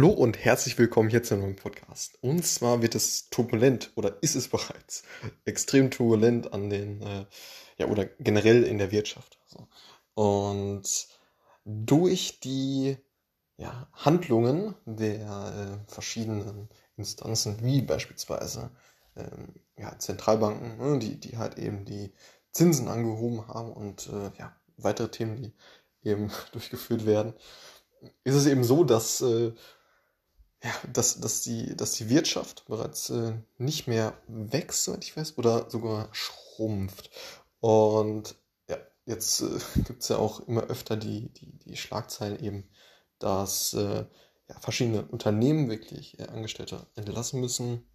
Hallo und herzlich willkommen hier zu einem neuen Podcast. Und zwar wird es turbulent oder ist es bereits extrem turbulent an den, äh, ja, oder generell in der Wirtschaft. So. Und durch die ja, Handlungen der äh, verschiedenen Instanzen, wie beispielsweise ähm, ja, Zentralbanken, ne, die, die halt eben die Zinsen angehoben haben und äh, ja, weitere Themen, die eben durchgeführt werden, ist es eben so, dass, äh, ja, dass, dass, die, dass die Wirtschaft bereits äh, nicht mehr wächst, soweit ich weiß, oder sogar schrumpft. Und ja, jetzt äh, gibt es ja auch immer öfter die, die, die Schlagzeilen eben, dass äh, ja, verschiedene Unternehmen wirklich äh, Angestellte entlassen müssen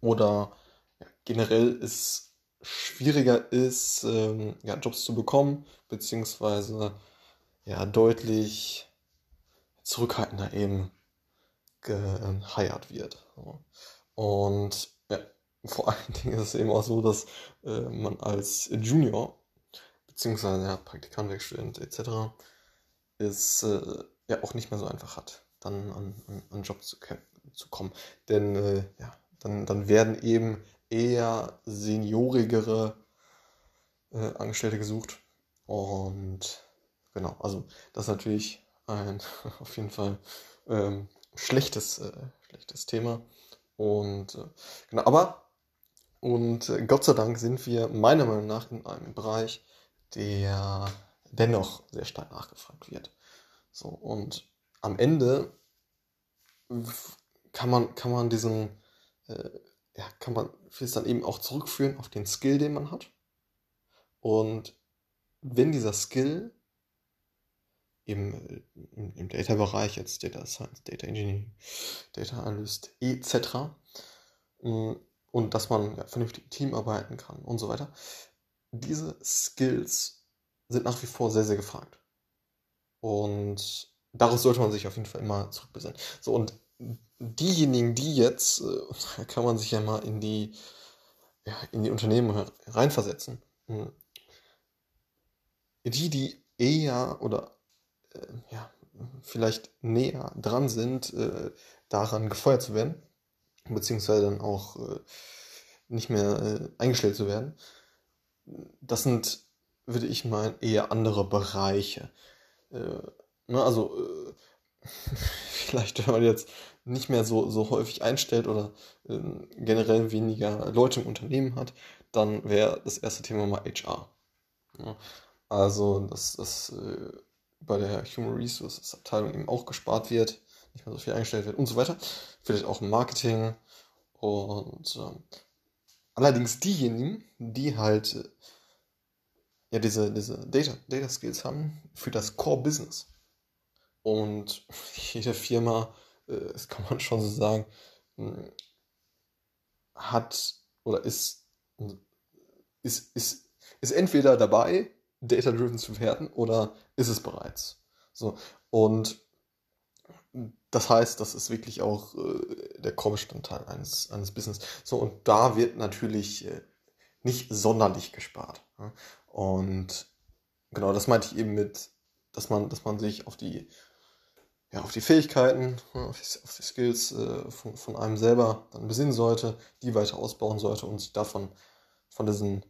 oder ja, generell es schwieriger ist, ähm, ja, Jobs zu bekommen, beziehungsweise ja, deutlich zurückhaltender eben geheiert wird. Und ja, vor allen Dingen ist es eben auch so, dass äh, man als Junior, beziehungsweise ja, Praktikant, Werkstudent etc., ist äh, ja auch nicht mehr so einfach hat, dann an, an, an Job zu, zu kommen. Denn äh, ja, dann, dann werden eben eher seniorigere äh, Angestellte gesucht. Und genau, also das ist natürlich ein auf jeden Fall ähm, schlechtes, äh, schlechtes Thema. Und äh, genau, aber und äh, Gott sei Dank sind wir meiner Meinung nach in einem Bereich, der dennoch sehr stark nachgefragt wird. So, und am Ende kann man, kann man diesen, äh, ja, kann man es dann eben auch zurückführen auf den Skill, den man hat. Und wenn dieser Skill im, im, im Data-Bereich, als Data Science, Data Engineering, Data Analyst etc. Mm, und dass man ja, vernünftig im Team arbeiten kann und so weiter. Diese Skills sind nach wie vor sehr, sehr gefragt. Und daraus sollte man sich auf jeden Fall immer zurückbesinnen. So, und diejenigen, die jetzt, äh, kann man sich ja mal in die, ja, in die Unternehmen reinversetzen. Mm, die, die eher oder äh, ja, vielleicht näher dran sind, äh, daran gefeuert zu werden, beziehungsweise dann auch äh, nicht mehr äh, eingestellt zu werden. Das sind, würde ich meinen, eher andere Bereiche. Äh, ne, also äh, vielleicht, wenn man jetzt nicht mehr so, so häufig einstellt oder generell weniger Leute im Unternehmen hat, dann wäre das erste Thema mal HR. Also das, das bei der Human Resources Abteilung eben auch gespart wird, nicht mehr so viel eingestellt wird und so weiter. Vielleicht auch im Marketing. Und äh, allerdings diejenigen, die halt äh, ja diese, diese Data, Data Skills haben für das Core Business. Und jede Firma, äh, das kann man schon so sagen, hm, hat oder ist, ist, ist, ist entweder dabei, data-driven zu werden oder ist es bereits? So, und das heißt, das ist wirklich auch äh, der Core-Bestandteil eines, eines Business. So, und da wird natürlich äh, nicht sonderlich gespart. Ja? Und genau, das meinte ich eben mit, dass man, dass man sich auf die, ja, auf die Fähigkeiten, auf die, auf die Skills äh, von, von einem selber dann besinnen sollte, die weiter ausbauen sollte und sich davon von diesen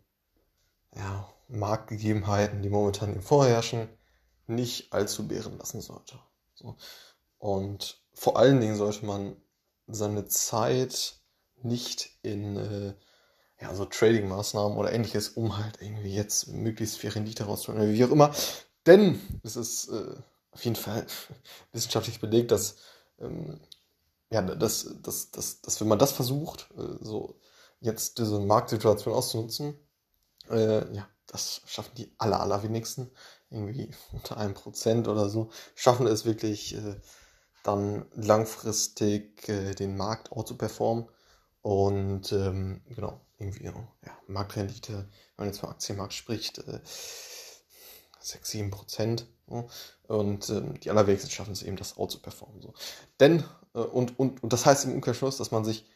ja, Marktgegebenheiten, die momentan vorherrschen, nicht allzu behren lassen sollte. So. Und vor allen Dingen sollte man seine Zeit nicht in äh, ja, so Trading-Maßnahmen oder ähnliches, um halt irgendwie jetzt möglichst viel Rendite rauszuholen oder wie auch immer. Denn es ist äh, auf jeden Fall wissenschaftlich belegt, dass, ähm, ja, dass, dass, dass, dass wenn man das versucht, äh, so jetzt diese Marktsituation auszunutzen, äh, ja, das schaffen die aller, allerwenigsten, irgendwie unter einem Prozent oder so, schaffen es wirklich äh, dann langfristig äh, den Markt auch zu performen. Und ähm, genau, irgendwie, ja, Marktrendite, wenn man jetzt vom Aktienmarkt spricht, äh, 6, 7 Prozent. Ja, und ähm, die allerwenigsten schaffen es eben, das auch zu performen. So. Denn, äh, und, und, und das heißt im Umkehrschluss, dass man sich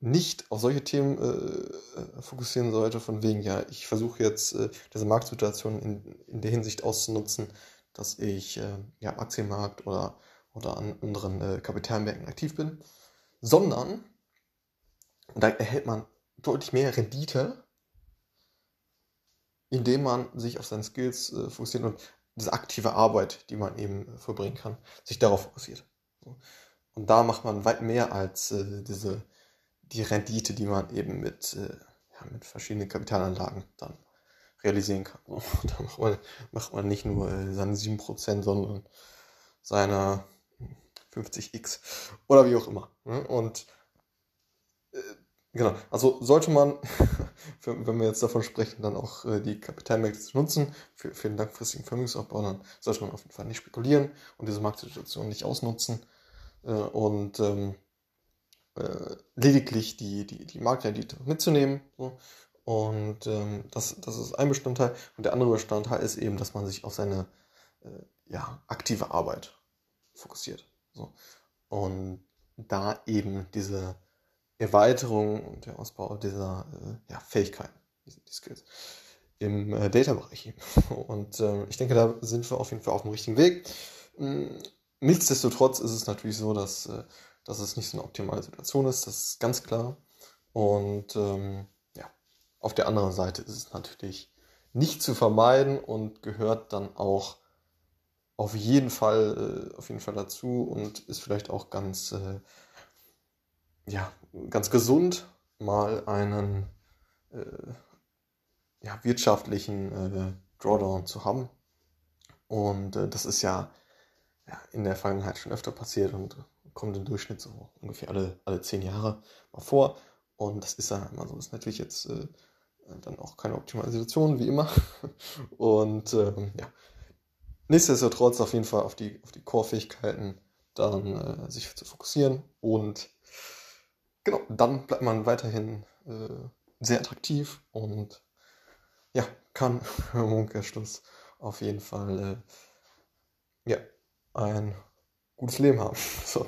nicht auf solche Themen äh, äh, fokussieren sollte, von wegen, ja, ich versuche jetzt äh, diese Marktsituation in, in der Hinsicht auszunutzen, dass ich äh, ja, Aktienmarkt oder, oder an anderen äh, Kapitalmärkten aktiv bin, sondern da erhält man deutlich mehr Rendite, indem man sich auf seine Skills äh, fokussiert und diese aktive Arbeit, die man eben äh, vollbringen kann, sich darauf fokussiert. So. Und da macht man weit mehr als äh, diese die Rendite, die man eben mit, äh, ja, mit verschiedenen Kapitalanlagen dann realisieren kann. So. Da macht man, macht man nicht nur äh, seine 7%, sondern seine 50x oder wie auch immer. Ne? Und äh, genau, also sollte man, wenn wir jetzt davon sprechen, dann auch äh, die Kapitalmärkte zu nutzen für, für den langfristigen Vermögensaufbau, dann sollte man auf jeden Fall nicht spekulieren und diese Marktsituation nicht ausnutzen äh, und ähm, äh, lediglich die, die, die Marktrendite mitzunehmen. So. Und ähm, das, das ist ein Bestandteil. Und der andere Bestandteil ist eben, dass man sich auf seine äh, ja, aktive Arbeit fokussiert. So. Und da eben diese Erweiterung und der Ausbau dieser äh, ja, Fähigkeiten, die, die Skills im äh, Data-Bereich. Und äh, ich denke, da sind wir auf jeden Fall auf dem richtigen Weg. Hm, nichtsdestotrotz ist es natürlich so, dass, äh, dass es nicht so eine optimale Situation ist, das ist ganz klar. Und ähm, ja, auf der anderen Seite ist es natürlich nicht zu vermeiden und gehört dann auch auf jeden Fall, äh, auf jeden Fall dazu und ist vielleicht auch ganz, äh, ja, ganz gesund, mal einen äh, ja, wirtschaftlichen äh, Drawdown zu haben. Und äh, das ist ja, ja in der Vergangenheit schon öfter passiert und kommt im Durchschnitt so ungefähr alle, alle zehn Jahre mal vor. Und das ist ja immer so, das ist natürlich jetzt äh, dann auch keine optimale Situation, wie immer. Und ähm, ja, nichtsdestotrotz auf jeden Fall auf die, auf die Core-Fähigkeiten dann äh, sich zu fokussieren und genau, dann bleibt man weiterhin äh, sehr attraktiv und ja, kann im Umkehrschluss auf jeden Fall äh, ja, ein gutes Leben haben. So,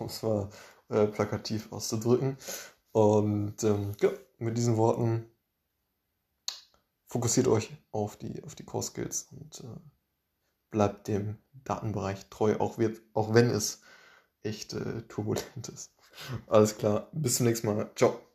um es mal äh, plakativ auszudrücken. Und ähm, ja, mit diesen Worten fokussiert euch auf die, auf die Core Skills und äh, bleibt dem Datenbereich treu, auch, wird, auch wenn es echt äh, turbulent ist. Alles klar, bis zum nächsten Mal. Ciao.